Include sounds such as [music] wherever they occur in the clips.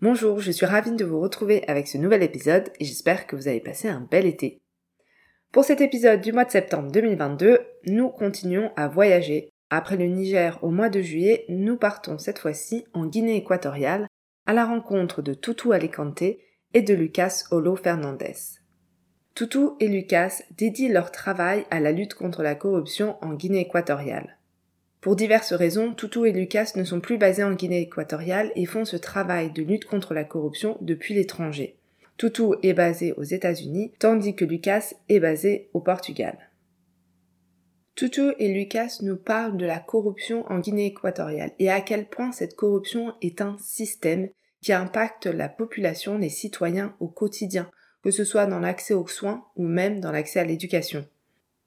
Bonjour, je suis ravie de vous retrouver avec ce nouvel épisode et j'espère que vous avez passé un bel été. Pour cet épisode du mois de septembre 2022, nous continuons à voyager. Après le Niger au mois de juillet, nous partons cette fois-ci en Guinée équatoriale à la rencontre de Tutu Alicante et de Lucas Olo Fernandez. Tutu et Lucas dédient leur travail à la lutte contre la corruption en Guinée équatoriale. Pour diverses raisons, Tutu et Lucas ne sont plus basés en Guinée équatoriale et font ce travail de lutte contre la corruption depuis l'étranger. Tutu est basé aux États-Unis, tandis que Lucas est basé au Portugal. Tutu et Lucas nous parlent de la corruption en Guinée équatoriale et à quel point cette corruption est un système qui impacte la population, les citoyens au quotidien, que ce soit dans l'accès aux soins ou même dans l'accès à l'éducation.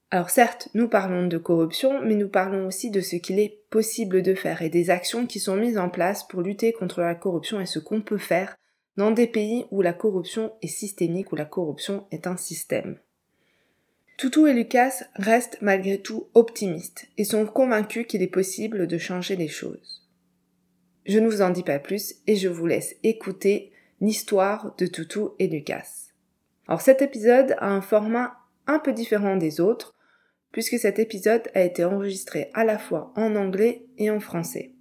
Alors certes, nous parlons de corruption, mais nous parlons aussi de ce qu'il est possible de faire et des actions qui sont mises en place pour lutter contre la corruption et ce qu'on peut faire dans des pays où la corruption est systémique, où la corruption est un système. Toutou et Lucas restent malgré tout optimistes et sont convaincus qu'il est possible de changer les choses. Je ne vous en dis pas plus et je vous laisse écouter l'histoire de Toutou et Lucas. Alors cet épisode a un format un peu différent des autres puisque cet épisode a été enregistré à la fois en anglais et en français.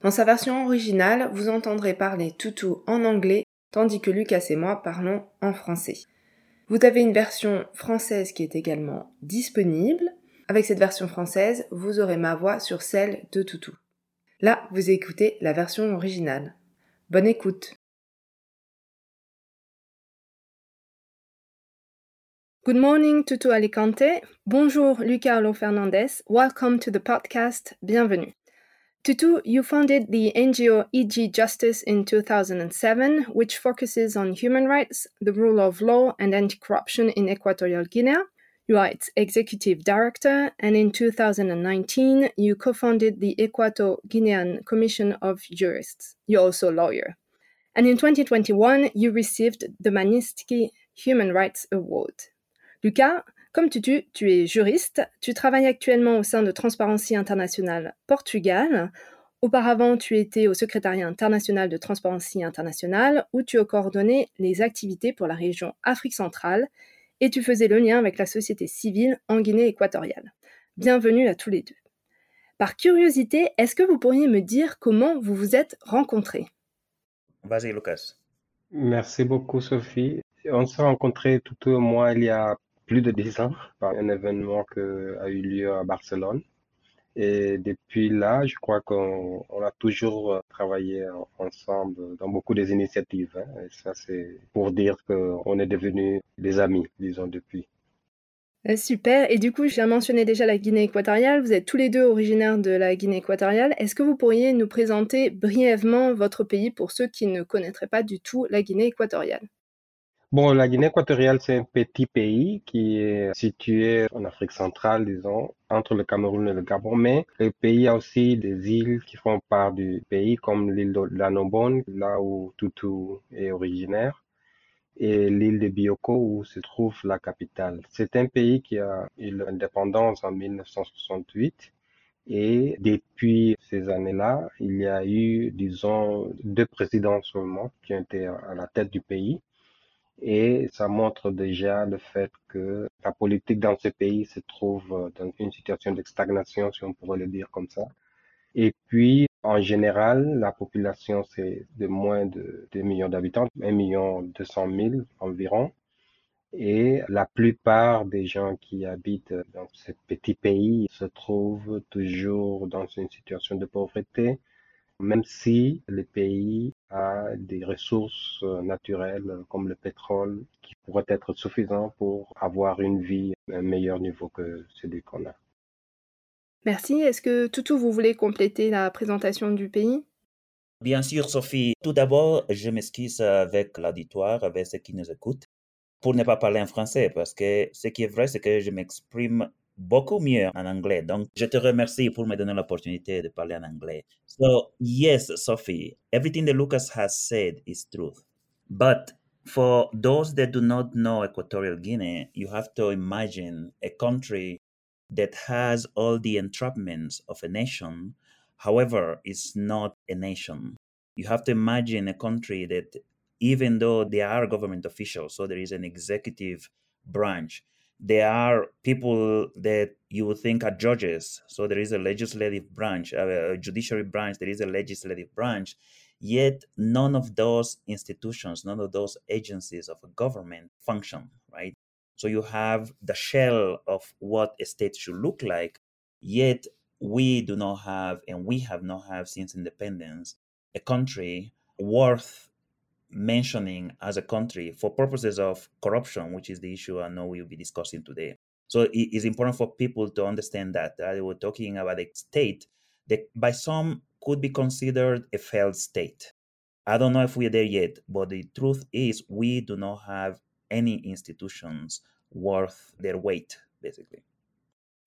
Dans sa version originale, vous entendrez parler Toutou en anglais, tandis que Lucas et moi parlons en français. Vous avez une version française qui est également disponible. Avec cette version française, vous aurez ma voix sur celle de Toutou. Là, vous écoutez la version originale. Bonne écoute. Good morning, Tutu Alicante. Bonjour, Lucas Olo Fernandez. Welcome to the podcast. Bienvenue. Tutu, you founded the NGO EG Justice in 2007, which focuses on human rights, the rule of law, and anti corruption in Equatorial Guinea. You are its executive director, and in 2019, you co founded the Equato Guinean Commission of Jurists. You're also a lawyer. And in 2021, you received the Magnitsky Human Rights Award. Lucas, comme tu, tu, es juriste, tu travailles actuellement au sein de Transparency International Portugal. Auparavant, tu étais au secrétariat international de Transparency International où tu as coordonné les activités pour la région Afrique centrale et tu faisais le lien avec la société civile en Guinée équatoriale. Bienvenue à tous les deux. Par curiosité, est-ce que vous pourriez me dire comment vous vous êtes rencontrés? Vas-y, Lucas. Merci beaucoup, Sophie. On s'est rencontrés tout au moins il y a plus de dix ans par un événement qui a eu lieu à Barcelone. Et depuis là, je crois qu'on a toujours travaillé ensemble dans beaucoup des initiatives. Hein. Et ça, c'est pour dire qu'on est devenus des amis, disons, depuis. Euh, super. Et du coup, j'ai mentionné déjà la Guinée équatoriale. Vous êtes tous les deux originaires de la Guinée équatoriale. Est-ce que vous pourriez nous présenter brièvement votre pays pour ceux qui ne connaîtraient pas du tout la Guinée équatoriale? Bon, la Guinée équatoriale, c'est un petit pays qui est situé en Afrique centrale, disons, entre le Cameroun et le Gabon, mais le pays a aussi des îles qui font part du pays, comme l'île de l'Anobon, là où Tutu est originaire, et l'île de Bioko, où se trouve la capitale. C'est un pays qui a eu l'indépendance en 1968. Et depuis ces années-là, il y a eu, disons, deux présidents seulement qui ont été à la tête du pays. Et ça montre déjà le fait que la politique dans ce pays se trouve euh, dans une situation de stagnation, si on pourrait le dire comme ça. Et puis, en général, la population, c'est de moins de 2 millions d'habitants, 1 million 200 000 environ. Et la plupart des gens qui habitent dans ce petit pays se trouvent toujours dans une situation de pauvreté, même si le pays a des ressources euh, naturelles comme le pétrole qui pourraient être suffisants pour avoir une vie à un meilleur niveau que celui qu'on a. Merci. Est-ce que Toutou, vous voulez compléter la présentation du pays? Bien sûr, Sophie. Tout d'abord, je m'excuse avec l'auditoire, avec ceux qui nous écoutent, pour ne pas parler en français, parce que ce qui est vrai, c'est que je m'exprime beaucoup mieux en anglais. Donc, je te remercie pour me donner l'opportunité de parler en anglais. So, yes, Sophie, everything that Lucas has said is truth. But for those that do not know Equatorial Guinea, you have to imagine a country that has all the entrapments of a nation, however, is not a nation. You have to imagine a country that, even though there are government officials, so there is an executive branch, there are people that you would think are judges. So there is a legislative branch, uh, a judiciary branch, there is a legislative branch. Yet none of those institutions, none of those agencies of a government function, right? So you have the shell of what a state should look like, yet we do not have, and we have not have since independence, a country worth mentioning as a country for purposes of corruption, which is the issue I know we'll be discussing today. So it is important for people to understand that uh, we're talking about a state that by some could be considered a failed state. I don't know if we're there yet, but the truth is we do not have any institutions worth their weight, basically.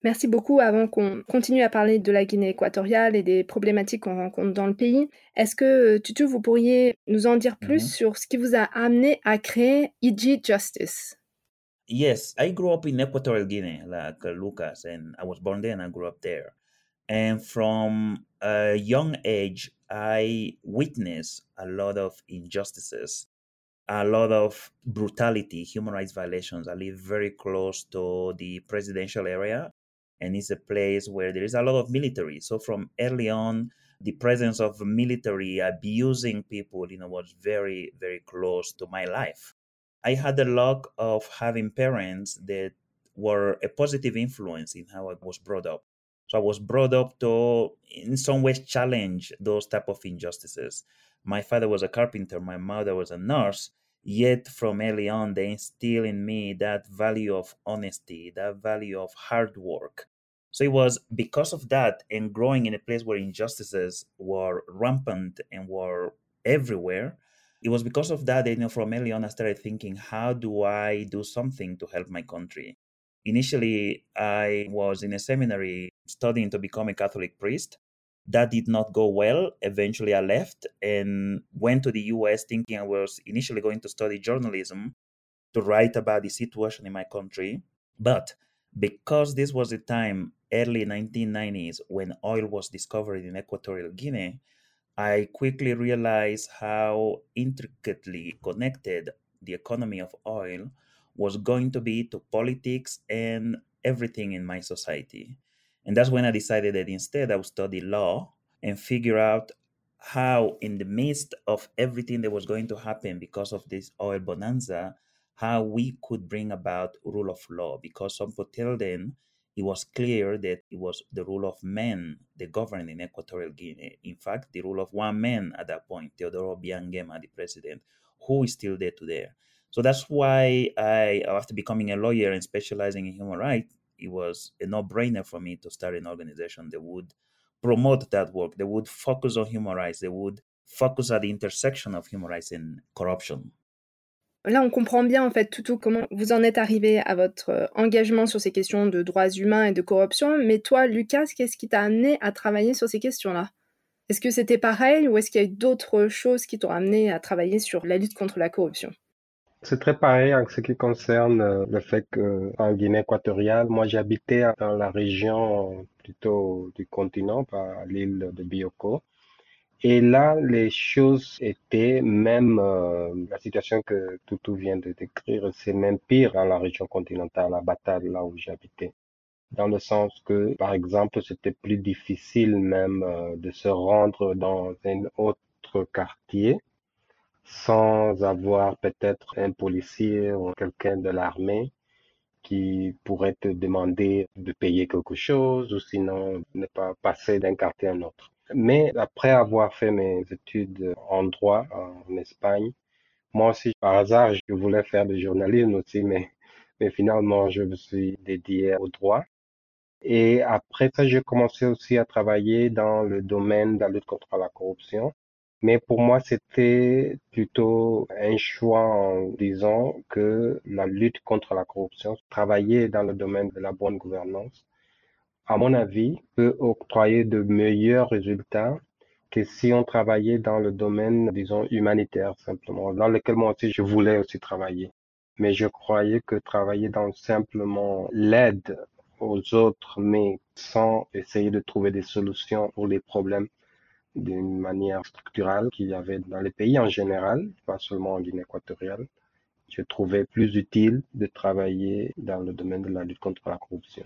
Merci beaucoup. Avant qu'on continue à parler de la Guinée équatoriale et des problématiques qu'on rencontre dans le pays, est-ce que, Tutu, vous pourriez nous en dire plus Mhm. sur ce qui vous a amené à créer EG Justice? Yes, I grew up in Equatorial Guinea, like uh, Lucas, and I was born there and I grew up there. And from a young age, I witnessed a lot of injustices, a lot of brutality, human rights violations. I live very close to the presidential area, and it's a place where there is a lot of military. So from early on, the presence of military abusing people, you know, was very, very close to my life. I had the luck of having parents that were a positive influence in how I was brought up. So I was brought up to, in some ways, challenge those type of injustices. My father was a carpenter. My mother was a nurse. Yet from early on, they instill in me that value of honesty, that value of hard work. So it was because of that and growing in a place where injustices were rampant and were everywhere it was because of that, you know, from early on, I started thinking, how do I do something to help my country? Initially, I was in a seminary studying to become a Catholic priest. That did not go well. Eventually, I left and went to the US thinking I was initially going to study journalism to write about the situation in my country. But because this was the time, early 1990s, when oil was discovered in Equatorial Guinea, I quickly realized how intricately connected the economy of oil was going to be to politics and everything in my society. And that's when I decided that instead I would study law and figure out how, in the midst of everything that was going to happen because of this oil bonanza, how we could bring about rule of law. Because up until then, it was clear that it was the rule of men that governed in Equatorial Guinea. In fact, the rule of one man at that point, Teodoro Obiang Nguema, the president, who is still there today. So that's why I, after becoming a lawyer and specializing in human rights, it was a no-brainer for me to start an organization that would promote that work. They would focus on human rights. They would focus at the intersection of human rights and corruption. Là, on comprend bien en fait tout comment vous en êtes arrivé à votre euh, engagement sur ces questions de droits humains et de corruption. Mais toi, Lucas, qu'est-ce qui t'a amené à travailler sur ces questions-là? Est-ce que c'était pareil ou est-ce qu'il y a eu d'autres choses qui t'ont amené à travailler sur la lutte contre la corruption? C'est très pareil en ce qui concerne euh, le fait qu'en Guinée équatoriale, moi j'habitais dans la région plutôt du continent, à l'île de Bioko. Et là, les choses étaient même euh, la situation que Toutou vient de décrire, c'est même pire dans la région continentale, à Batal, là où j'habitais. Dans le sens que, par exemple, c'était plus difficile même euh, de se rendre dans un autre quartier sans avoir peut-être un policier ou quelqu'un de l'armée qui pourrait te demander de payer quelque chose ou sinon ne pas passer d'un quartier à un autre. Mais après avoir fait mes études en droit en Espagne, moi aussi, par hasard, je voulais faire du journalisme aussi, mais, mais finalement, je me suis dédié au droit. Et après ça, j'ai commencé aussi à travailler dans le domaine de la lutte contre la corruption. Mais pour moi, c'était plutôt un choix en disant que la lutte contre la corruption, travailler dans le domaine de la bonne gouvernance, à mon avis, peut octroyer de meilleurs résultats que si on travaillait dans le domaine, disons, humanitaire simplement, dans lequel moi aussi je voulais aussi travailler. Mais je croyais que travailler dans simplement l'aide aux autres, mais sans essayer de trouver des solutions pour les problèmes d'une manière structurelle qu'il y avait dans les pays en général, pas seulement en Guinée équatoriale. Je trouvais plus utile de travailler dans le domaine de la lutte contre la corruption.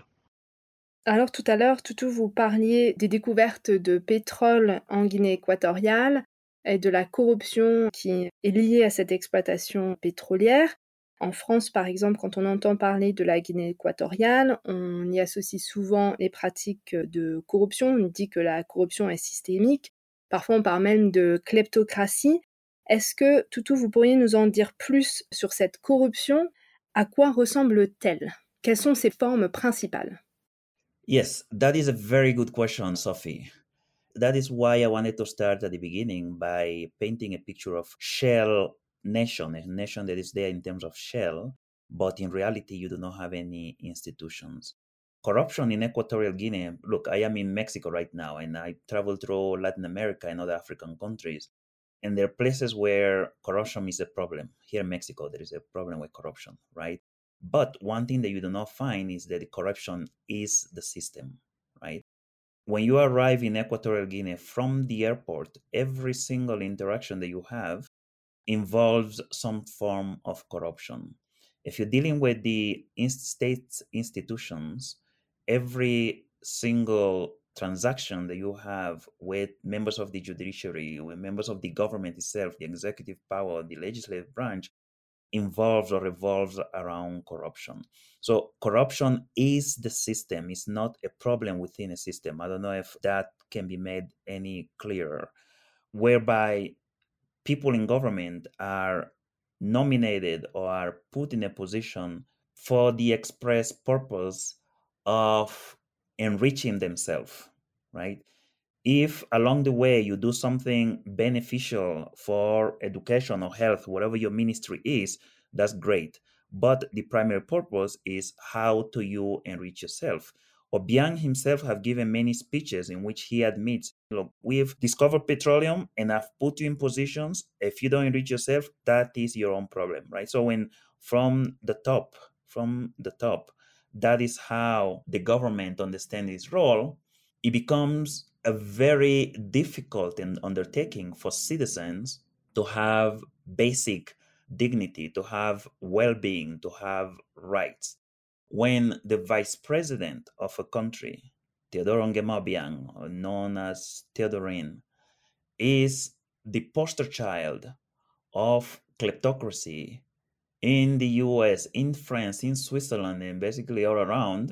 Alors tout à l'heure, Toutou, vous parliez des découvertes de pétrole en Guinée équatoriale et de la corruption qui est liée à cette exploitation pétrolière. En France, par exemple, quand on entend parler de la Guinée équatoriale, on y associe souvent les pratiques de corruption. On dit que la corruption est systémique. Parfois, on parle même de kleptocratie. Est-ce que, Toutou, vous pourriez nous en dire plus sur cette corruption? À quoi ressemble-t-elle? Quelles sont ses formes principales? Yes, that is a very good question, Sophie. That is why I wanted to start at the beginning by painting a picture of shell nation, a nation that is there in terms of shell, but in reality, you do not have any institutions. Corruption in Equatorial Guinea, look, I am in Mexico right now, and I travel through Latin America and other African countries. And there are places where corruption is a problem. Here in Mexico, there is a problem with corruption, right? But one thing that you do not find is that corruption is the system, right? When you arrive in Equatorial Guinea from the airport, every single interaction that you have involves some form of corruption. If you're dealing with the state institutions, every single transaction that you have with members of the judiciary, with members of the government itself, the executive power, the legislative branch, involves or revolves around corruption. So corruption is the system, it's not a problem within a system. I don't know if that can be made any clearer. Whereby people in government are nominated or are put in a position for the express purpose of enriching themselves, right? If along the way you do something beneficial for education or health, whatever your ministry is, that's great. But the primary purpose is how do you enrich yourself? Obiang himself have given many speeches in which he admits, look, we've discovered petroleum and I've put you in positions. If you don't enrich yourself, that is your own problem, right? So when from the top, from the top, that is how the government understands its role, it becomes a very difficult undertaking for citizens to have basic dignity, to have well being, to have rights. When the vice president of a country, Theodore Nguema known as Teodorin, is the poster child of kleptocracy in the US, in France, in Switzerland, and basically all around,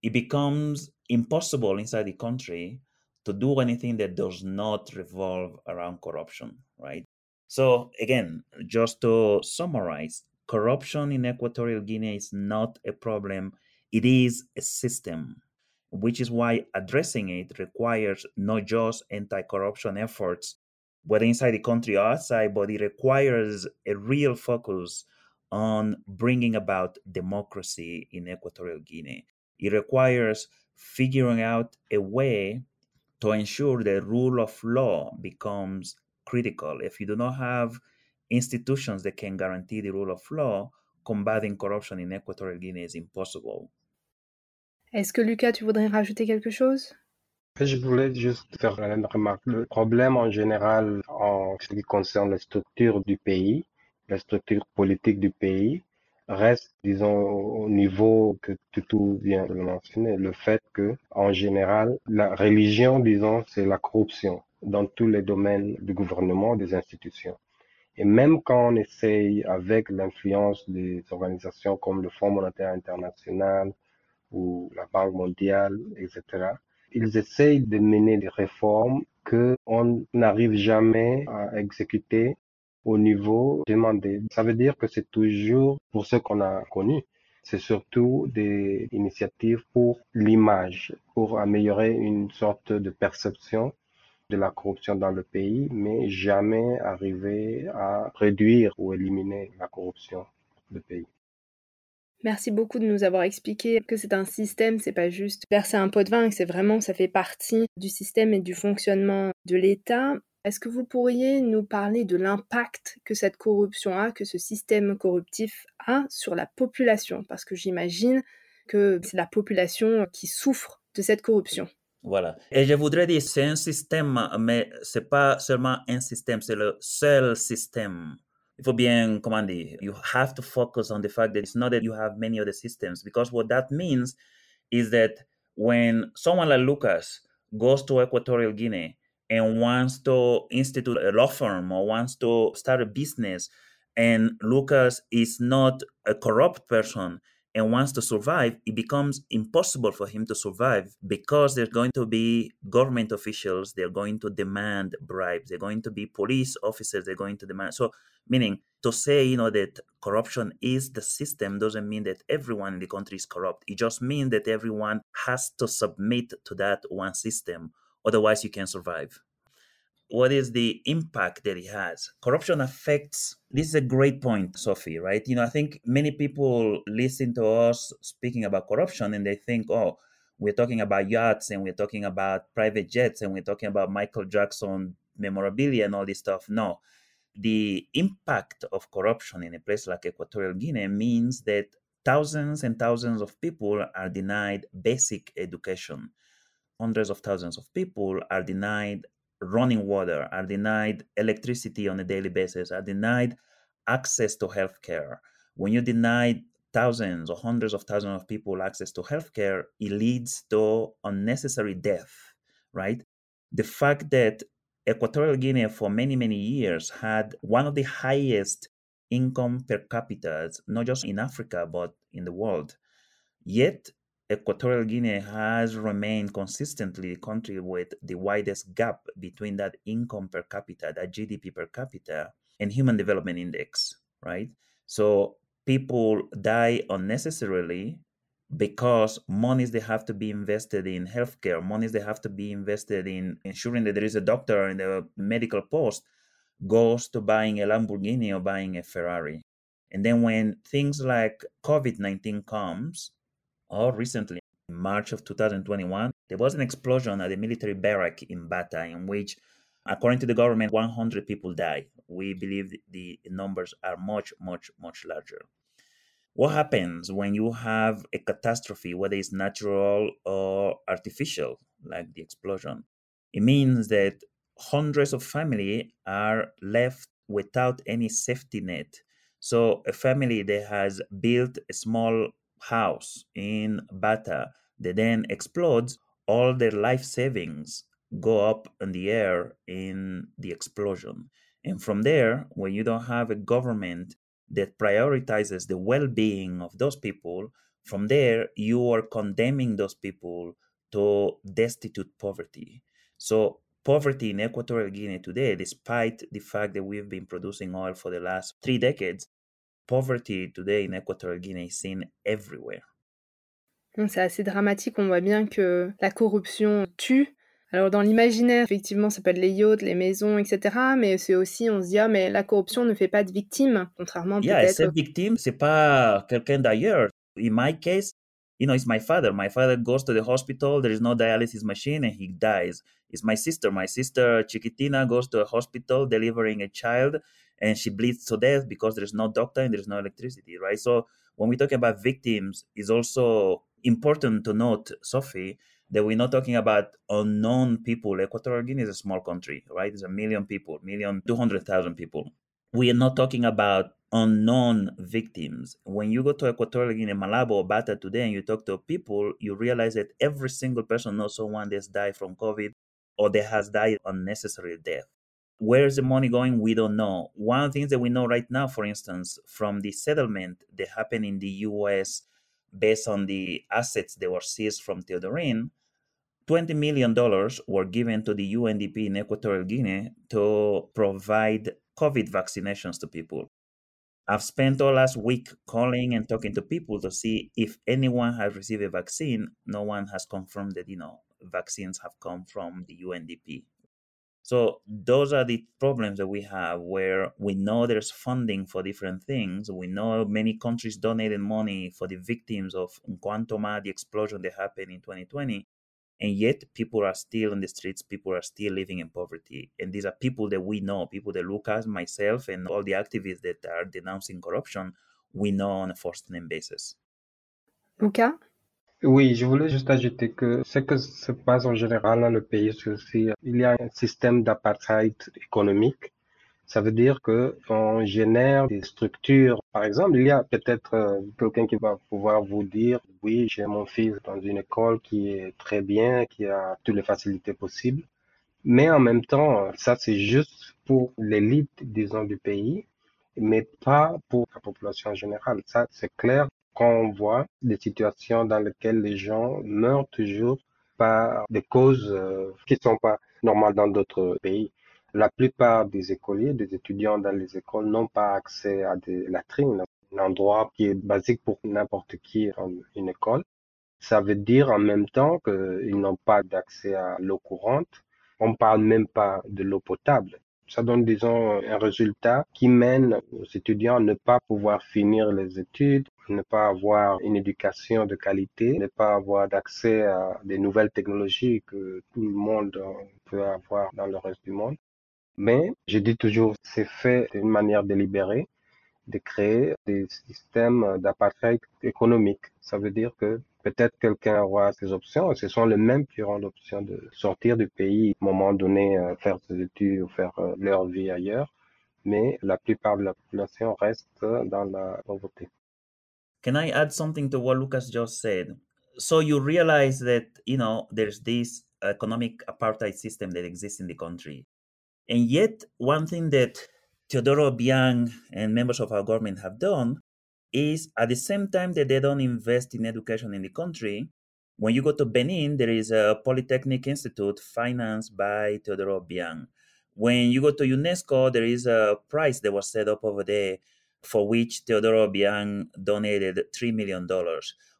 it becomes impossible inside the country to do anything that does not revolve around corruption, right? So, again, just to summarize, corruption in Equatorial Guinea is not a problem, it is a system, which is why addressing it requires not just anti corruption efforts, whether inside the country or outside, but it requires a real focus on bringing about democracy in Equatorial Guinea. It requires figuring out a way to ensure the rule of law becomes critical. If you do not have institutions that can guarantee the rule of law, combating corruption in Equatorial Guinea is impossible. Est-ce que Lucas, tu voudrais rajouter quelque chose Je voulais juste faire une remarque. Le problème en général en ce qui concerne la structure du pays, la structure politique du pays, reste, disons, au niveau que tout vient de le mentionner, le fait que, en général, la religion, disons, c'est la corruption dans tous les domaines du gouvernement, des institutions. Et même quand on essaye, avec l'influence des organisations comme le Fonds monétaire international ou la Banque mondiale, etc., ils essayent de mener des réformes que on n'arrive jamais à exécuter au niveau demandé. Ça veut dire que c'est toujours pour ce qu'on a connu. C'est surtout des initiatives pour l'image, pour améliorer une sorte de perception de la corruption dans le pays, mais jamais arriver à réduire ou éliminer la corruption du pays. Merci beaucoup de nous avoir expliqué que c'est un système, c'est pas juste verser un pot de vin, que c'est vraiment, ça fait partie du système et du fonctionnement de l'État. Est-ce que vous pourriez nous parler de l'impact que cette corruption a, que ce système corruptif a sur la population? Parce que j'imagine que c'est la population qui souffre de cette corruption. Voilà. Et je voudrais dire, c'est un système, mais c'est pas seulement un système, c'est le seul système. Il faut bien, comment dire, you have to focus on the fact that it's not that you have many other systems, because what that means is that when someone like Lucas goes to Equatorial Guinea and wants to institute a law firm or wants to start a business, and Lucas is not a corrupt person, and wants to survive, it becomes impossible for him to survive because there's going to be government officials, they're going to demand bribes, they're going to be police officers, they're going to demand. So, meaning to say, you know, that corruption is the system doesn't mean that everyone in the country is corrupt. It just means that everyone has to submit to that one system. Otherwise, you can survive what is the impact that it has? Corruption affects, this is a great point, Sophie, right? You know, I think many people listen to us speaking about corruption and they think, oh, we're talking about yachts and we're talking about private jets and we're talking about Michael Jackson memorabilia and all this stuff. No. The impact of corruption in a place like Equatorial Guinea means that thousands and thousands of people are denied basic education. Hundreds of thousands of people are denied running water, are denied electricity on a daily basis, are denied access to healthcare. When you deny thousands or hundreds of thousands of people access to healthcare, it leads to unnecessary death, right? The fact that Equatorial Guinea for many, many years had one of the highest income per capita, not just in Africa, but in the world. Yet Equatorial Guinea has remained consistently the country with the widest gap between that income per capita, that GDP per capita, and Human Development Index, right? So people die unnecessarily because monies they have to be invested in healthcare, monies they have to be invested in ensuring that there is a doctor in the medical post goes to buying a Lamborghini or buying a Ferrari. And then when things like COVID 19 comes, or recently, in March of 2021, there was an explosion at a military barrack in Bata in which, according to the government, 100 people died. We believe the numbers are much, much, much larger. What happens when you have a catastrophe, whether it's natural or artificial, like the explosion? It means that hundreds of families are left without any safety net. So a family that has built a small house in Bata that then explodes, all their life savings go up in the air in the explosion. And from there, when you don't have a government that prioritizes the well being of those people, from there, you are condemning those people to destitute poverty. So, poverty in Equatorial Guinea today, despite the fact that we've been producing oil for the last three decades, poverty today in Equatorial Guinea is seen everywhere. C'est assez dramatique, on voit bien que la corruption tue. Alors dans l'imaginaire, effectivement, ça peut être les yachts, les maisons, etc. Mais c'est aussi, on se dit, ah, mais la corruption ne fait pas de victimes, contrairement yeah, peut-être... Yeah, victime, c'est pas quelqu'un d'ailleurs. In my case, you know, it's my father. My father goes to the hospital, there is no dialysis machine, and he dies. It's my sister. My sister Chiquitina goes to a hospital delivering a child, and she bleeds to death because there's no doctor and there's no electricity, right? So when we talk about victims, it's also important to note, Sophie, that we're not talking about unknown people. Equatorial Guinea is a small country, right? It's a million people, million two hundred thousand people. We are not talking about unknown victims. When you go to Equatorial Guinea, Malabo, or Bata today, and you talk to people, you realize that every single person knows someone that's died from COVID or that has died unnecessary death. Where's the money going? We don't know. One things that we know right now, for instance, from the settlement that happened in the US based on the assets that were seized from Teodorin, $20 million were given to the UNDP in Equatorial Guinea to provide COVID vaccinations to people. I've spent all last week calling and talking to people to see if anyone has received a vaccine. No one has confirmed that, you know, vaccines have come from the UNDP. So those are the problems that we have where we know there's funding for different things. We know many countries donated money for the victims of Nkoantoma, the explosion that happened in 2020. And yet people are still in the streets, people are still living in poverty. And these are people that we know, people that Lucas, myself, and all the activists that are denouncing corruption, we know on a first name basis. Luca Oui, je voulais juste ajouter que ce que se passe en général dans le pays, c'est aussi, il y a un système d'apartheid économique. Ça veut dire que on génère des structures. Par exemple, il y a peut-être euh, quelqu'un qui va pouvoir vous dire, oui, j'ai mon fils dans une école qui est très bien, qui a toutes les facilités possibles. Mais en même temps, ça, c'est juste pour l'élite, disons, du pays, mais pas pour la population générale. Ça, c'est clair quand on voit des situations dans lesquelles les gens meurent toujours par des causes euh, qui ne sont pas normales dans d'autres pays. La plupart des écoliers, des étudiants dans les écoles n'ont pas accès à des latrines, un endroit qui est basique pour n'importe qui en une école. Ça veut dire en même temps qu'ils n'ont pas d'accès à l'eau courante. On parle même pas de l'eau potable ça donne, disons, un résultat qui mène aux étudiants à ne pas pouvoir finir les études, ne pas avoir une éducation de qualité, ne pas avoir d'accès à des nouvelles technologies que tout le monde peut avoir dans le reste du monde. Mais je dis toujours, c'est fait d'une manière délibérée de créer des systèmes d'apartheid économique. Ça veut dire que peut-être quelqu'un aura ses options. Ce sont les mêmes qui auront l'option de sortir du pays, à un moment donné, euh, faire ses études ou faire euh, leur vie ailleurs. Mais la plupart de la population reste dans la pauvreté. Can I add something to what Lucas just said? So you realize that, you know, there's this economic apartheid system that exists in the country. And yet, one thing that Teodoro Obiang and members of our government have done is at the same time that they don't invest in education in the country, when you go to Benin, there is a Polytechnic Institute financed by Teodoro Obiang. When you go to UNESCO, there is a prize that was set up over there for which Teodoro Obiang donated $3 million.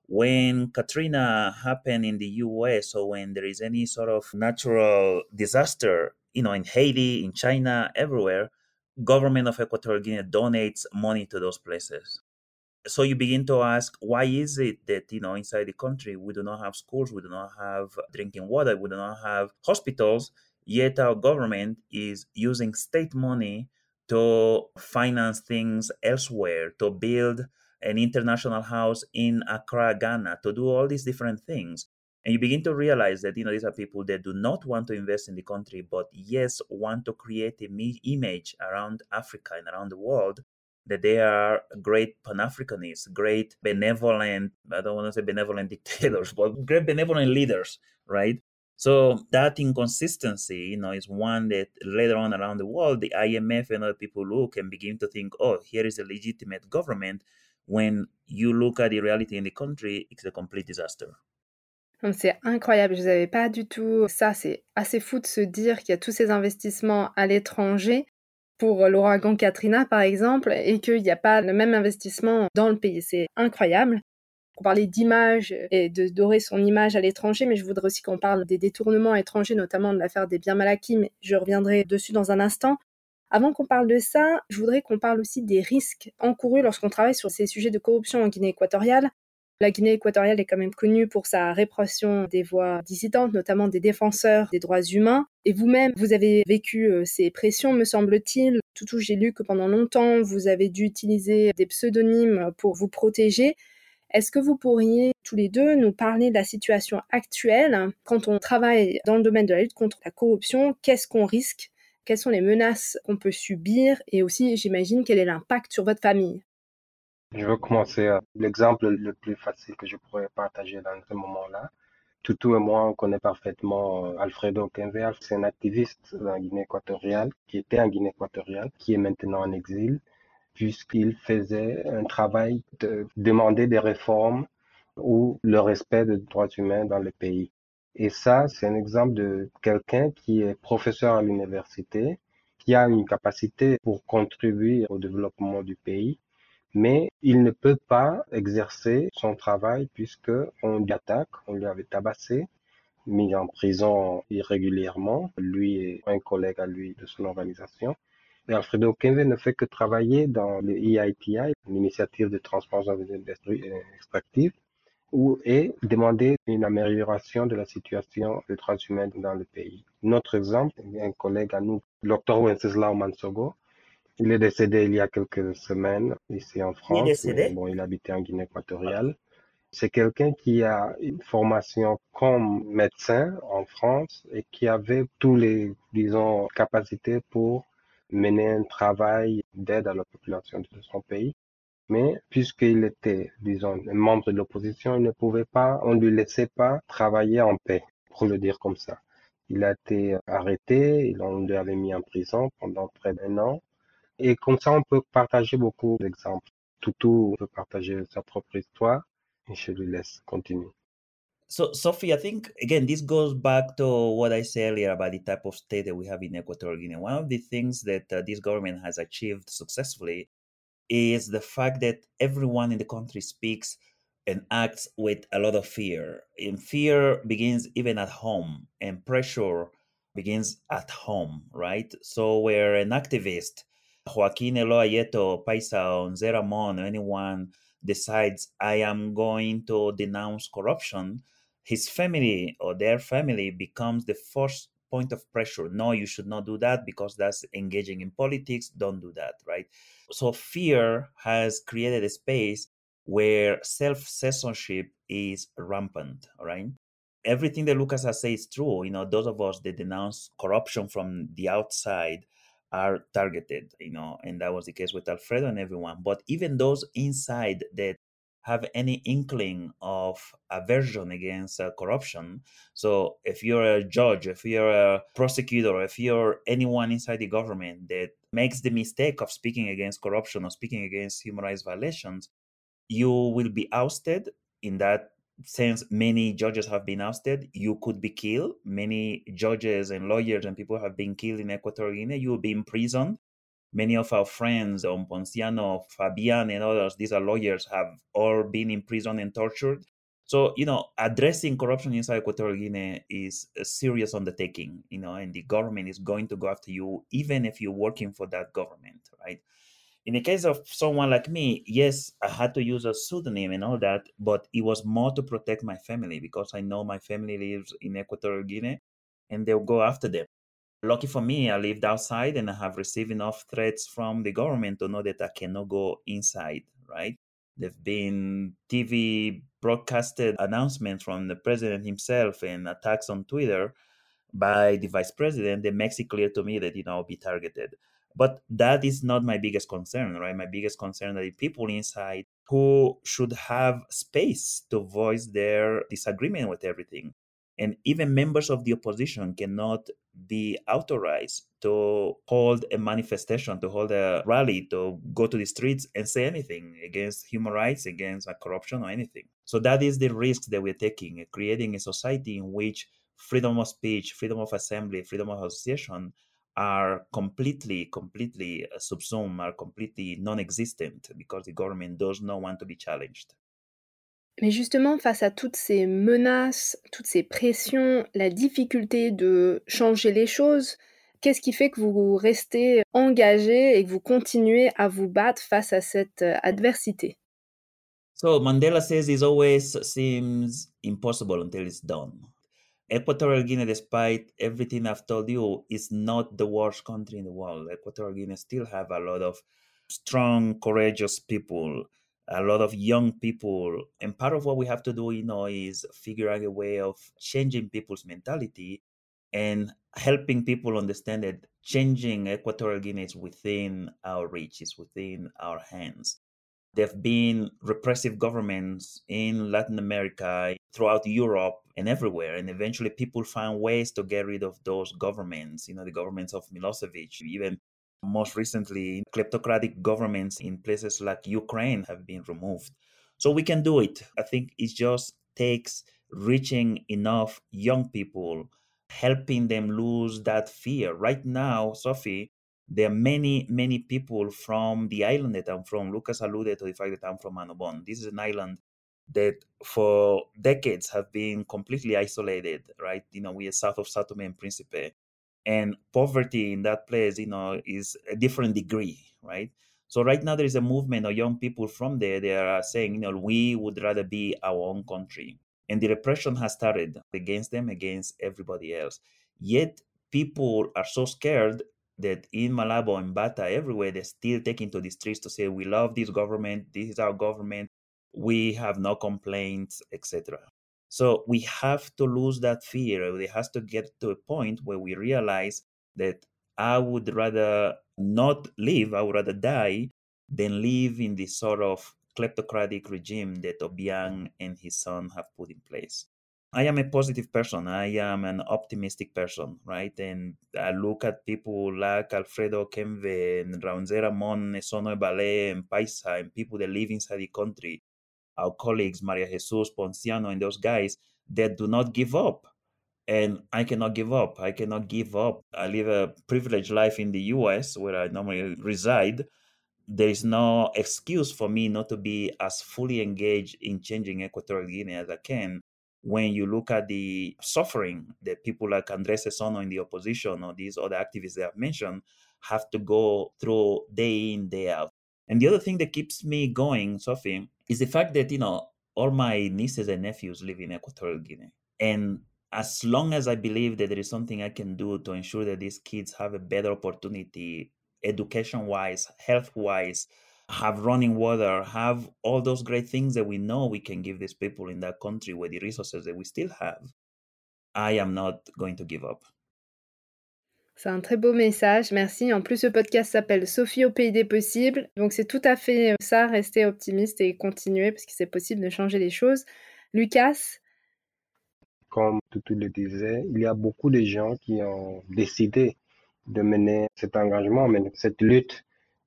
When Katrina happened in the US, or when there is any sort of natural disaster, you know, in Haiti, in China, everywhere, government of Equatorial Guinea donates money to those places. So you begin to ask why is it that you know inside the country we do not have schools we do not have drinking water we do not have hospitals yet our government is using state money to finance things elsewhere to build an international house in accra ghana to do all these different things and you begin to realize that you know these are people that do not want to invest in the country but yes want to create a image around africa and around the world that they are great Pan Africanists, great benevolent, I don't want to say benevolent [laughs] dictators, but great benevolent leaders, right? So that inconsistency, you know, is one that later on around the world, the IMF and other people look and begin to think, oh, here is a legitimate government. When you look at the reality in the country, it's a complete disaster. C'est incroyable, je n'avais pas du tout ça. C'est assez fou de se dire qu'il y a tous ces investissements à l'étranger pour l'ouragan Katrina, par exemple, et qu'il n'y a pas le même investissement dans le pays. C'est incroyable. On parlait d'image et de dorer son image à l'étranger, mais je voudrais aussi qu'on parle des détournements étrangers, notamment de l'affaire des biens mal mais je reviendrai dessus dans un instant. Avant qu'on parle de ça, je voudrais qu'on parle aussi des risques encourus lorsqu'on travaille sur ces sujets de corruption en Guinée équatoriale. La Guinée équatoriale est quand même connue pour sa répression des voix dissidentes, notamment des défenseurs des droits humains. Et vous-même, vous avez vécu euh, ces pressions, me semble-t-il. Toutou, j'ai lu que pendant longtemps, vous avez dû utiliser des pseudonymes pour vous protéger. Est-ce que vous pourriez tous les deux nous parler de la situation actuelle quand on travaille dans le domaine de la lutte contre la corruption? Qu'est-ce qu'on risque? Quelles sont les menaces qu'on peut subir? Et aussi, j'imagine, quel est l'impact sur votre famille? Je vais commencer. Euh, l'exemple le plus facile que je pourrais partager dans ce moment-là. Toutou et moi, on connaît parfaitement euh, Alfredo Kenver. C'est un activiste en Guinée équatoriale, qui était en Guinée équatoriale, qui est maintenant en exil, puisqu'il faisait un travail de demander des réformes ou le respect des droits humains dans le pays. Et ça, c'est un exemple de quelqu'un qui est professeur à l'université, qui a une capacité pour contribuer au développement du pays mais il ne peut pas exercer son travail puisque on lui attaque, on lui avait tabassé mis en prison irrégulièrement, lui et un collègue à lui de son organisation. Et Alfredo Kenze ne fait que travailler dans le EITI, l'initiative de transformation extractive, ou et demander une amélioration de la situation des droits humains dans le pays. Notre exemple, un collègue à nous, Dr Wenceslao Mansogo, il est décédé il y a quelques semaines ici en France. Il est décédé? Bon, il habitait en Guinée équatoriale. C'est quelqu'un qui a une formation comme médecin en France et qui avait tous les, disons, capacités pour mener un travail d'aide à la population de son pays. Mais puisqu'il était, disons, un membre de l'opposition, il ne pouvait pas, on ne lui laissait pas travailler en paix, pour le dire comme ça. Il a été arrêté, on lui avait mis en prison pendant près d'un an. Et comme ça, on peut partager beaucoup d'exemples. Peut partager sa propre histoire. So, Sophie, I think again, this goes back to what I said earlier about the type of state that we have in Equatorial Guinea. One of the things that uh, this government has achieved successfully is the fact that everyone in the country speaks and acts with a lot of fear. And fear begins even at home, and pressure begins at home, right? So, where an activist, Joaquin Elo Ayeto, Paisa, on Zeramon, anyone decides, I am going to denounce corruption, his family or their family becomes the first point of pressure. No, you should not do that because that's engaging in politics. Don't do that, right? So fear has created a space where self censorship is rampant, right? Everything that Lucas has said is true. You know, those of us that denounce corruption from the outside are targeted, you know, and that was the case with Alfredo and everyone. But even those inside that have any inkling of aversion against uh, corruption. So, if you're a judge, if you're a prosecutor, if you're anyone inside the government that makes the mistake of speaking against corruption or speaking against human rights violations, you will be ousted. In that sense, many judges have been ousted. You could be killed. Many judges and lawyers and people have been killed in Equatorial Guinea. You will be imprisoned many of our friends, um, Ponciano, Fabian, and others, these are lawyers, have all been imprisoned and tortured. So, you know, addressing corruption inside Equatorial Guinea is a serious undertaking, you know, and the government is going to go after you, even if you're working for that government, right? In the case of someone like me, yes, I had to use a pseudonym and all that, but it was more to protect my family because I know my family lives in Equatorial Guinea and they'll go after them. Lucky for me, I lived outside and I have received enough threats from the government to know that I cannot go inside, right? There've been TV broadcasted announcements from the president himself and attacks on Twitter by the vice president that makes it clear to me that you know I'll be targeted. But that is not my biggest concern, right? My biggest concern the people inside who should have space to voice their disagreement with everything and even members of the opposition cannot be authorized to hold a manifestation, to hold a rally, to go to the streets and say anything against human rights, against corruption, or anything. So that is the risk that we're taking, creating a society in which freedom of speech, freedom of assembly, freedom of association are completely, completely subsumed, are completely non-existent because the government does not want to be challenged. Mais justement, face à toutes ces menaces, toutes ces pressions, la difficulté de changer les choses, qu'est-ce qui fait que vous restez engagé et que vous continuez à vous battre face à cette euh, adversité? So Mandela says it always seems impossible until it's done. Equatorial Guinea, despite everything I've told you, is not the worst country in the world. Equatorial Guinea still have a lot of strong, courageous people a lot of young people. And part of what we have to do, you know, is figure out a way of changing people's mentality and helping people understand that changing Equatorial Guinea is within our reach, is within our hands. There have been repressive governments in Latin America, throughout Europe, and everywhere. And eventually, people found ways to get rid of those governments, you know, the governments of Milosevic, even most recently, kleptocratic governments in places like Ukraine have been removed. So we can do it. I think it just takes reaching enough young people, helping them lose that fear. Right now, Sophie, there are many, many people from the island that I'm from. Lucas alluded to the fact that I'm from Annobón. This is an island that for decades have been completely isolated, right? You know, we are south of Sao Tome and Principe. And poverty in that place, you know, is a different degree, right? So right now there is a movement of young people from there. They are saying, you know, we would rather be our own country. And the repression has started against them, against everybody else. Yet people are so scared that in Malabo and Bata, everywhere, they're still taking to the streets to say, we love this government, this is our government, we have no complaints, etc. So we have to lose that fear. It has to get to a point where we realize that I would rather not live, I would rather die than live in this sort of kleptocratic regime that Obiang and his son have put in place. I am a positive person. I am an optimistic person, right? And I look at people like Alfredo Okenve and Raunze Ramon, Sono Bale, and Paisa, and people that live inside the country, our colleagues, Maria Jesus, Ponciano, and those guys that do not give up. And I cannot give up. I cannot give up. I live a privileged life in the US where I normally reside there is no excuse for me not to be as fully engaged in changing Equatorial Guinea as I can when you look at the suffering that people like Andres Esono in the opposition or these other activists that I've mentioned have to go through day in, day out. And the other thing that keeps me going, Sophie, is the fact that, you know, all my nieces and nephews live in Equatorial Guinea. And as long as I believe that there is something I can do to ensure that these kids have a better opportunity, education wise, health wise, have running water, have all those great things that we know we can give these people in that country with the resources that we still have, I am not going to give up. C'est un très beau message, merci. En plus, ce podcast s'appelle Sophie au pays des possibles. Donc, c'est tout à fait euh, ça, rester optimiste et continuer parce que c'est possible de changer les choses. Lucas? Comme tu le disais, il y a beaucoup de gens qui ont décidé de mener cet engagement, cette lutte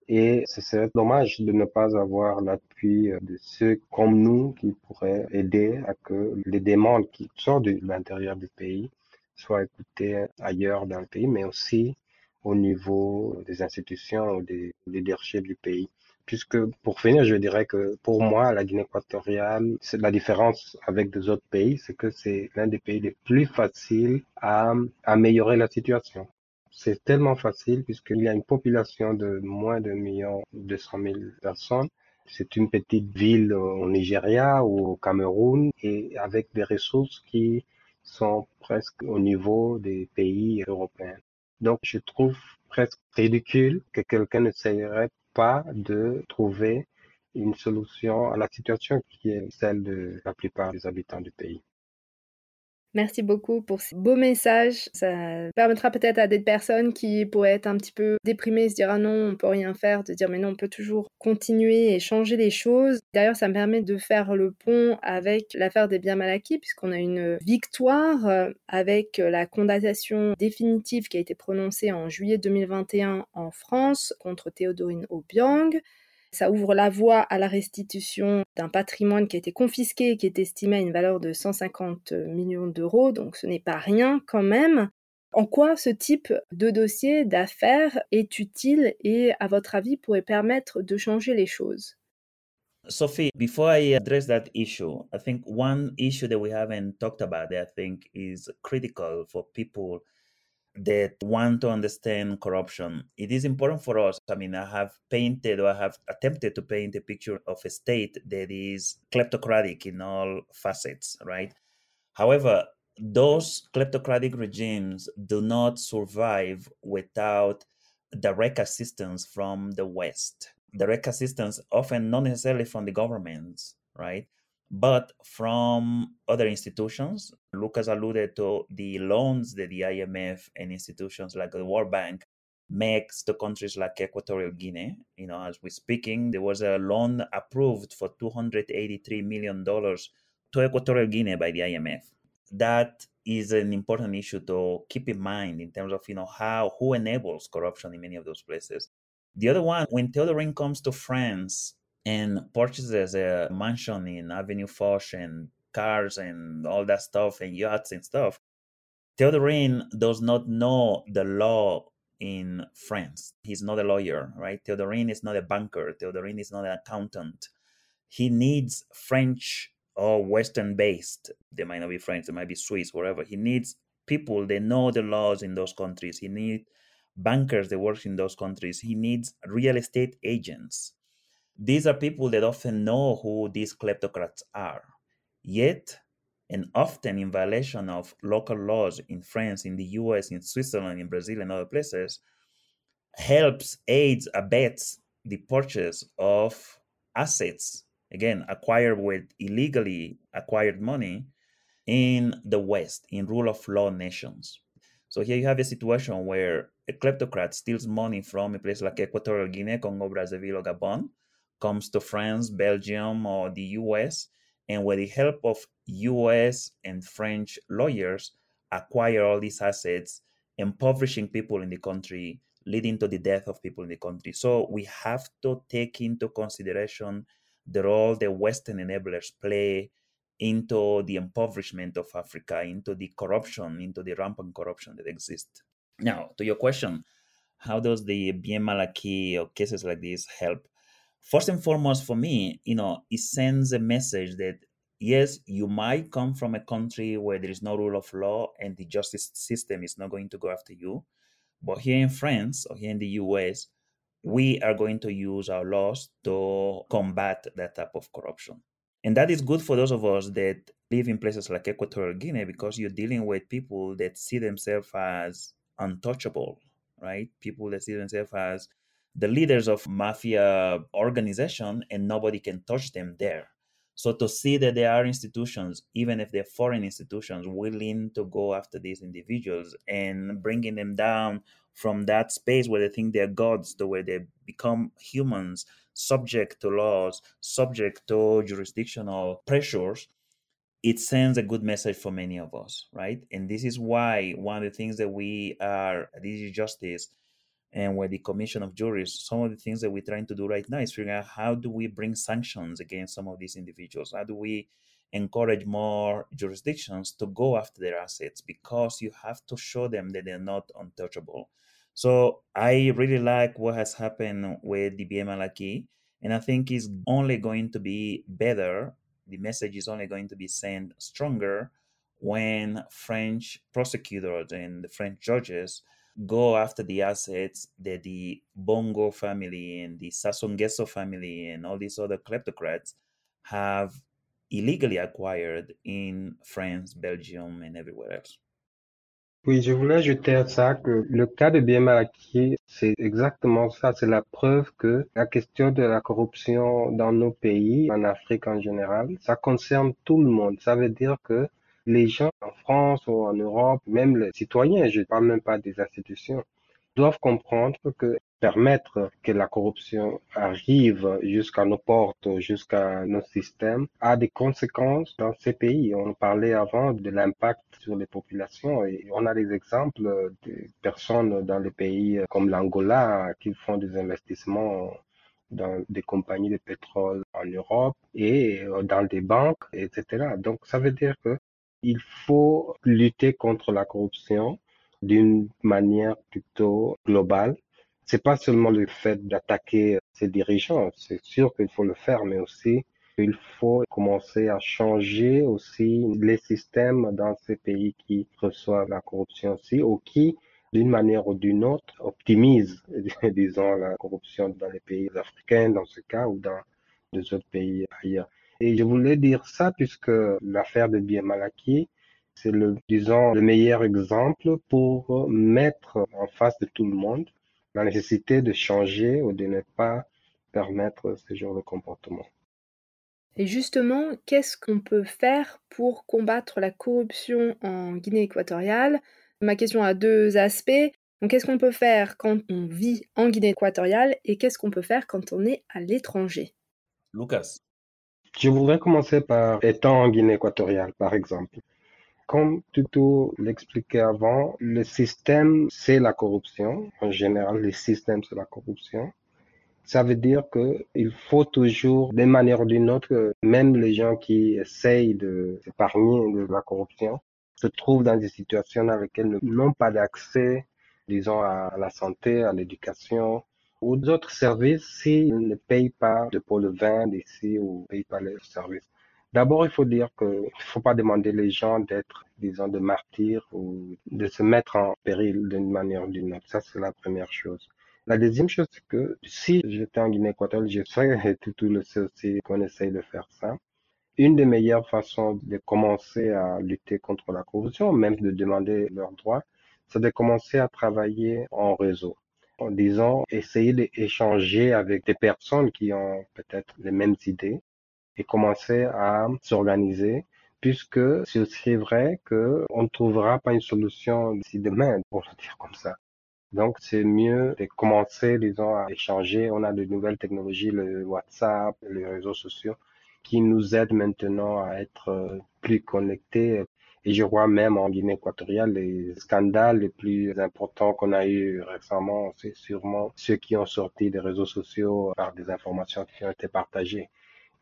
et ce serait dommage de ne pas avoir l'appui de ceux comme nous qui pourraient aider à que les demandes qui sortent de l'intérieur du pays soient écoutées ailleurs dans le pays, mais aussi au niveau des institutions ou des leaderships du pays. Puisque pour finir, je dirais que pour moi, la Guinée équatoriale, c'est la différence avec des autres pays, c'est que c'est l'un des pays les plus faciles à améliorer la situation. C'est tellement facile puisqu'il y a une population de moins de million deux cent mille personnes. C'est une petite ville au Nigeria ou au Cameroun et avec des ressources qui sont presque au niveau des pays européens. Donc, je trouve presque ridicule que quelqu'un n'essayerait pas de trouver une solution à la situation qui est celle de la plupart des habitants du pays. Merci beaucoup pour ces beaux messages. Ça permettra peut-être à des personnes qui pourraient être un petit peu déprimées, se dire ah non, on peut rien faire, de dire mais non, on peut toujours continuer et changer les choses. D'ailleurs, ça me permet de faire le pont avec l'affaire des biens mal acquis, puisqu'on a une victoire euh, avec la condamnation définitive qui a été prononcée en juillet 2021 en France contre Théodorine Obiang. Ça ouvre la voie à la restitution d'un patrimoine qui a été confisqué et qui est estimé à une valeur de 150 millions d'euros, donc ce n'est pas rien quand même. En quoi ce type de dossier d'affaires est utile et, à votre avis, pourrait permettre de changer les choses? Sophie, before I address that issue, I think one issue that we haven't talked about that I think is critical for people that want to understand corruption. It is important for us. I mean, I have painted or I have attempted to paint a picture of a state that is kleptocratic in all facets, right? However, those kleptocratic regimes do not survive without direct assistance from the West. Direct assistance, often not necessarily from the governments, right? But from other institutions. Lucas alluded to the loans that the IMF and institutions like the World Bank makes to countries like Equatorial Guinea. You know, as we're speaking, there was a loan approved for $283 million to Equatorial Guinea by the IMF. That is an important issue to keep in mind in terms of, you know, how, who enables corruption in many of those places. The other one, when Teodorin comes to France and purchases a mansion in Avenue Foch and cars and all that stuff and yachts and stuff. Teodorin does not know the law in France. He's not a lawyer, right? Teodorin is not a banker. Teodorin is not an accountant. He needs French or Western based. They might not be French, they might be Swiss, whatever. He needs people that know the laws in those countries. He needs bankers that work in those countries. He needs real estate agents. These are people that often know who these kleptocrats are. Yet, and often in violation of local laws in France, in the US, in Switzerland, in Brazil, and other places, helps, aids, abets the purchase of assets, again, acquired with illegally acquired money in the West, in rule of law nations. So here you have a situation where a kleptocrat steals money from a place like Equatorial Guinea, Congo, Brazzaville, or Gabon, comes to France, Belgium, or the US, and with the help of US and French lawyers, acquire all these assets, impoverishing people in the country, leading to the death of people in the country. So we have to take into consideration the role the Western enablers play into the impoverishment of Africa, into the corruption, into the rampant corruption that exists. Now, to your question, how does the Biens Mal Acquis or cases like this help? First and foremost, for me, you know, it sends a message that yes, you might come from a country where there is no rule of law and the justice system is not going to go after you. But here in France or here in the US, we are going to use our laws to combat that type of corruption. And that is good for those of us that live in places like Equatorial Guinea because you're dealing with people that see themselves as untouchable, right? People that see themselves as the leaders of mafia organization and nobody can touch them there. So to see that there are institutions, even if they're foreign institutions, willing to go after these individuals and bringing them down from that space where they think they're gods to where they become humans subject to laws, subject to jurisdictional pressures, it sends a good message for many of us, right? And this is why one of the things that we are at EG Justice and with the Commission of Jurists, some of the things that we're trying to do right now is figuring out how do we bring sanctions against some of these individuals? How do we encourage more jurisdictions to go after their assets because you have to show them that they're not untouchable. So I really like what has happened with the Biens Mal Acquis, and I think it's only going to be better. The message is only going to be sent stronger when French prosecutors and the French judges go after the assets that the Bongo family and the Sassou Nguesso family and all these other kleptocrats have illegally acquired in France, Belgium, and everywhere else. Oui, je voulais ajouter à ça que le cas de bien acquis, c'est exactement ça. C'est la preuve que la question de la corruption dans nos pays, en Afrique en général, ça concerne tout le monde. Ça veut dire que les gens en France ou en Europe, même les citoyens, je ne parle même pas des institutions, doivent comprendre que permettre que la corruption arrive jusqu'à nos portes, jusqu'à nos systèmes, a des conséquences dans ces pays. On parlait avant de l'impact sur les populations et on a des exemples de personnes dans les pays comme l'Angola qui font des investissements dans des compagnies de pétrole en Europe et dans des banques, etc. Donc, ça veut dire que il faut lutter contre la corruption d'une manière plutôt globale. C'est pas seulement le fait d'attaquer ces dirigeants, c'est sûr qu'il faut le faire, mais aussi il faut commencer à changer aussi les systèmes dans ces pays qui reçoivent la corruption aussi ou qui, d'une manière ou d'une autre, optimisent, [laughs] disons, la corruption dans les pays africains, dans ce cas, ou dans des autres pays ailleurs. Et je voulais dire ça puisque l'affaire de Bien Malaki, c'est le, disons, le meilleur exemple pour mettre en face de tout le monde la nécessité de changer ou de ne pas permettre ce genre de comportement. Et justement, qu'est-ce qu'on peut faire pour combattre la corruption en Guinée équatoriale? Ma question a deux aspects. Donc, qu'est-ce qu'on peut faire quand on vit en Guinée équatoriale et qu'est-ce qu'on peut faire quand on est à l'étranger? Lucas. Je voudrais commencer par étant en Guinée équatoriale, par exemple. Comme Tuto l'expliquait avant, le système, c'est la corruption. En général, le système, c'est la corruption. Ça veut dire que il faut toujours, d'une manière ou d'une autre, même les gens qui essayent de s'épargner de la corruption, se trouvent dans des situations dans lesquelles ils n'ont pas d'accès, disons, à la santé, à l'éducation ou d'autres services s'ils ne payent pas de pot de vin d'ici ou ne payent pas les services. D'abord, il faut dire qu'il ne faut pas demander les gens d'être, disons, de martyrs ou de se mettre en péril d'une manière ou d'une autre. Ça, c'est la première chose. La deuxième chose, c'est que si j'étais en Guinée équatoriale, je sais, [laughs] tout, tout le aussi qu'on essaye de faire ça. Une des meilleures façons de commencer à lutter contre la corruption, même de demander leurs droits, c'est de commencer à travailler en réseau. En disant, essayer d'échanger avec des personnes qui ont peut-être les mêmes idées et commencer à s'organiser puisque c'est vrai qu'on ne trouvera pas une solution d'ici demain, pour le dire comme ça. Donc, c'est mieux de commencer, disons, à échanger. On a de nouvelles technologies, le WhatsApp, les réseaux sociaux, qui nous aident maintenant à être euh, plus connectés. Et je vois même en Guinée équatoriale, les scandales les plus importants qu'on a eu récemment, c'est sûrement ceux qui ont sorti des réseaux sociaux par des informations qui ont été partagées.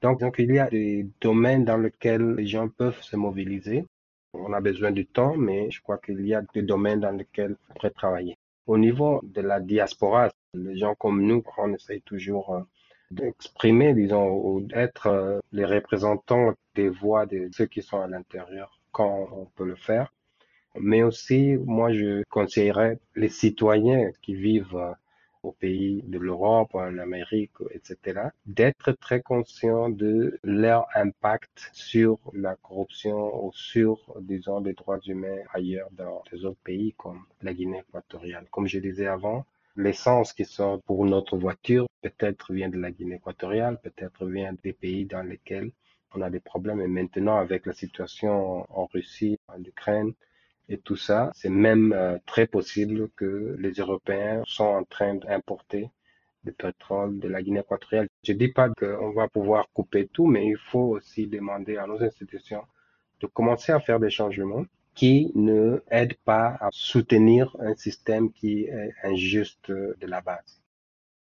Donc, donc, il y a des domaines dans lesquels les gens peuvent se mobiliser. On a besoin du temps, mais je crois qu'il y a des domaines dans lesquels on pourrait travailler. Au niveau de la diaspora, les gens comme nous, on essaye toujours euh, d'exprimer, disons, ou d'être euh, les représentants des voix de ceux qui sont à l'intérieur quand on peut le faire. Mais aussi, moi, je conseillerais les citoyens qui vivent euh, aux pays de l'Europe, en Amérique, etc., d'être très conscients de leur impact sur la corruption ou sur, disons, les droits humains ailleurs dans des autres pays comme la Guinée équatoriale. Comme je disais avant, l'essence qui sort pour notre voiture peut-être vient de la Guinée équatoriale, peut-être vient des pays dans lesquels on a des problèmes. Et maintenant, avec la situation en Russie, en Ukraine, et tout ça, c'est même euh, très possible que les Européens sont en train d'importer du pétrole de la Guinée équatoriale. Je dis pas qu'on va pouvoir couper tout, mais il faut aussi demander à nos institutions de commencer à faire des changements qui ne aident pas à soutenir un système qui est injuste de la base.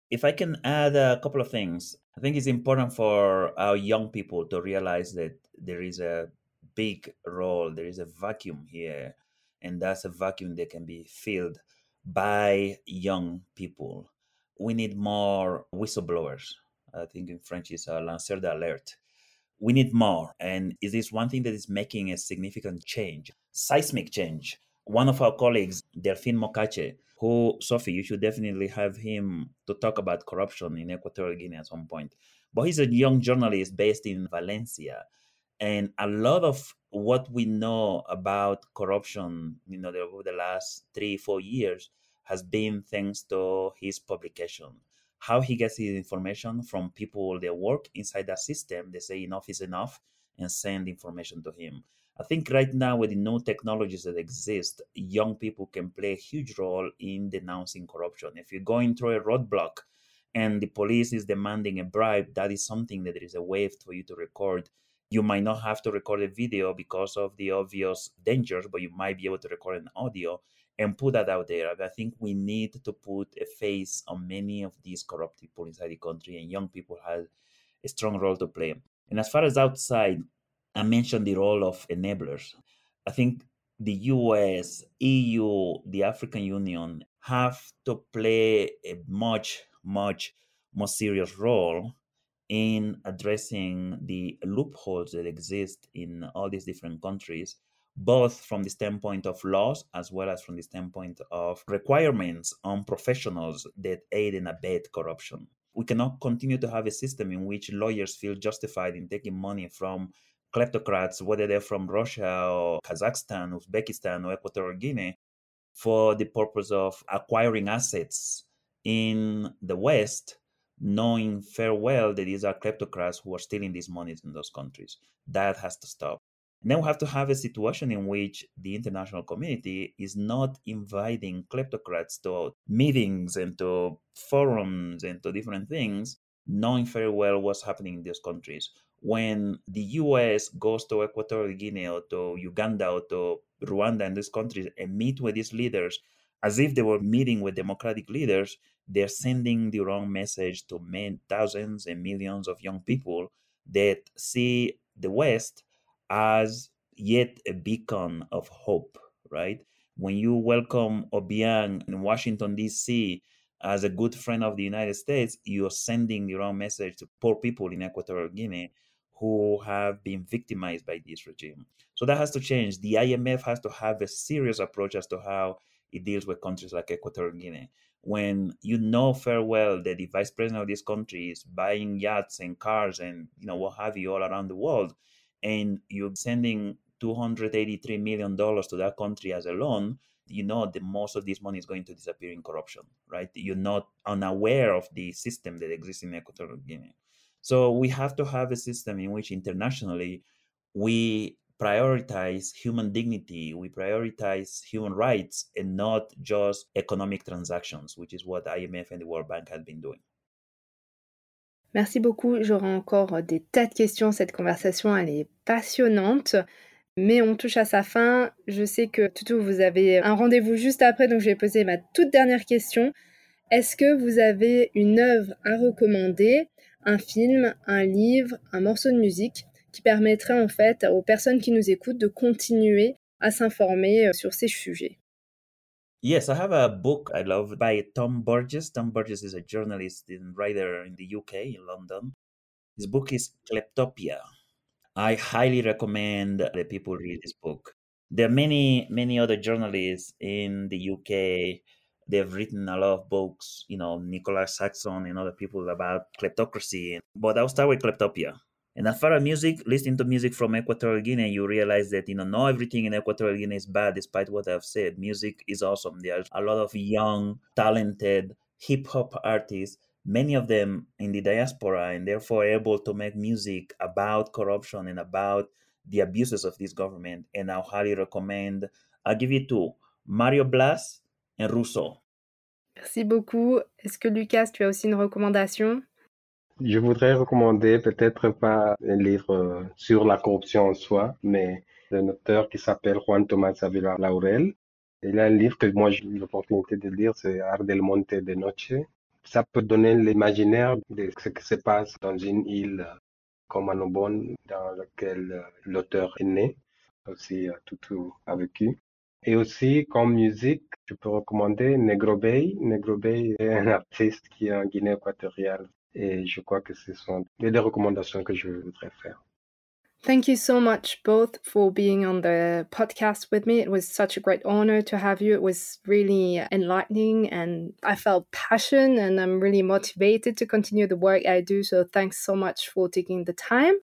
If I can add a couple of things, I think it's important for our young people to realize that there is a big role, there is a vacuum here, and that's a vacuum that can be filled by young people. We need more whistleblowers. I think in French is a lanceur d'alerte. We need more. And is this one thing that is making a significant change, seismic change? One of our colleagues, Delfín Mocache, who, Sophie, you should definitely have him to talk about corruption in Equatorial Guinea at some point. But he's a young journalist based in Valencia and a lot of what we know about corruption you know over the last three four years has been thanks to his publication how he gets his information from people that work inside that system they say enough is enough and send information to him i think right now with the new technologies that exist young people can play a huge role in denouncing corruption if you're going through a roadblock and the police is demanding a bribe that is something that there is a way for you to record you might not have to record a video because of the obvious dangers, but you might be able to record an audio and put that out there. I think we need to put a face on many of these corrupt people inside the country, and young people have a strong role to play. And as far as outside, I mentioned the role of enablers. I think the US, EU, the African Union have to play a much, much more serious role in addressing the loopholes that exist in all these different countries, both from the standpoint of laws as well as from the standpoint of requirements on professionals that aid and abet corruption. We cannot continue to have a system in which lawyers feel justified in taking money from kleptocrats, whether they're from Russia or Kazakhstan, Uzbekistan, or Equatorial Guinea, for the purpose of acquiring assets in the West knowing fair well that these are kleptocrats who are stealing these monies in those countries. That has to stop. And then we have to have a situation in which the international community is not inviting kleptocrats to meetings and to forums and to different things, knowing very well what's happening in those countries. When the US goes to Equatorial Guinea or to Uganda or to Rwanda and these countries and meet with these leaders as if they were meeting with democratic leaders, they're sending the wrong message to many thousands and millions of young people that see the West as yet a beacon of hope, right? When you welcome Obiang in Washington, D.C., as a good friend of the United States, you're sending the wrong message to poor people in Equatorial Guinea who have been victimized by this regime. So that has to change. The IMF has to have a serious approach as to how it deals with countries like Equatorial Guinea. When you know fair well that the vice president of this country is buying yachts and cars and you know what have you all around the world, and you're sending 283 million dollars to that country as a loan, you know that most of this money is going to disappear in corruption, right? You're not unaware of the system that exists in Equatorial Guinea. So we have to have a system in which internationally we prioritize human dignity, we prioritize human rights, and not just economic transactions, which is what IMF and the World Bank have been doing. Merci beaucoup. J'aurai encore des tas de questions. Cette conversation, elle est passionnante. Mais on touche à sa fin. Je sais que Toutou, vous avez un rendez-vous juste après, donc je vais poser ma toute dernière question. Est-ce que vous avez une œuvre à recommander, un film, un livre, un morceau de musique qui permettrait en fait aux personnes qui nous écoutent de continuer à s'informer euh, sur ces sujets Yes, I have a book I love by Tom Burgess. Tom Burgess is a journalist and writer in the UK, in London. His book is Kleptopia. I highly recommend that people read this book. There are many, many other journalists in the UK. They've written a lot of books, you know, Nicholas Shaxson and other people about kleptocracy. But I'll start with Kleptopia. And as far as music, listening to music from Equatorial Guinea, you realize that you know not everything in Equatorial Guinea is bad, despite what I've said. Music is awesome. There's a lot of young, talented hip hop artists, many of them in the diaspora, and therefore able to make music about corruption and about the abuses of this government. And I highly recommend. I'll give you two: Mario Blas Rousseau. Merci beaucoup. Est-ce que Lucas, tu as aussi une recommandation? Je voudrais recommander peut-être pas un livre euh, sur la corruption en soi, mais un auteur qui s'appelle Juan Tomás Avila Laurel. Il a un livre que moi j'ai eu l'opportunité de lire, c'est Art del Monte de Noche. Ça peut donner l'imaginaire de ce qui se passe dans une île comme Anobon, dans laquelle euh, l'auteur est né, aussi euh, tout a vécu. Et aussi, comme musique, je peux recommander Negro Bey. Negro Bey est un [laughs] artiste qui est en Guinée équatoriale Et je crois que ce sont les recommandations que je voudrais faire. Thank you so much both for being on the podcast with me. It was such a great honor to have you. It was really enlightening and I felt passion and I'm really motivated to continue the work I do. So thanks so much for taking the time.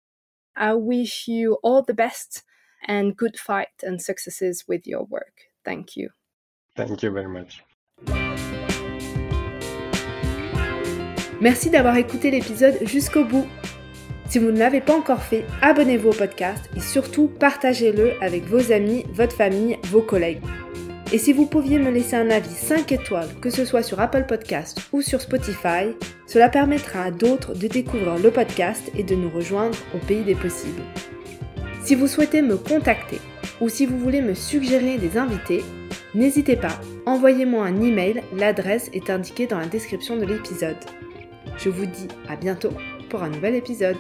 I wish you all the best and good fight and successes with your work. Thank you. Thank you very much. Merci d'avoir écouté l'épisode jusqu'au bout. Si vous ne l'avez pas encore fait, abonnez-vous au podcast et surtout partagez-le avec vos amis, votre famille, vos collègues. Et si vous pouviez me laisser un avis 5 étoiles, que ce soit sur Apple Podcast ou sur Spotify, cela permettra à d'autres de découvrir le podcast et de nous rejoindre au pays des possibles. Si vous souhaitez me contacter ou si vous voulez me suggérer des invités, n'hésitez pas, envoyez-moi un email, l'adresse est indiquée dans la description de l'épisode. Je vous dis à bientôt pour un nouvel épisode.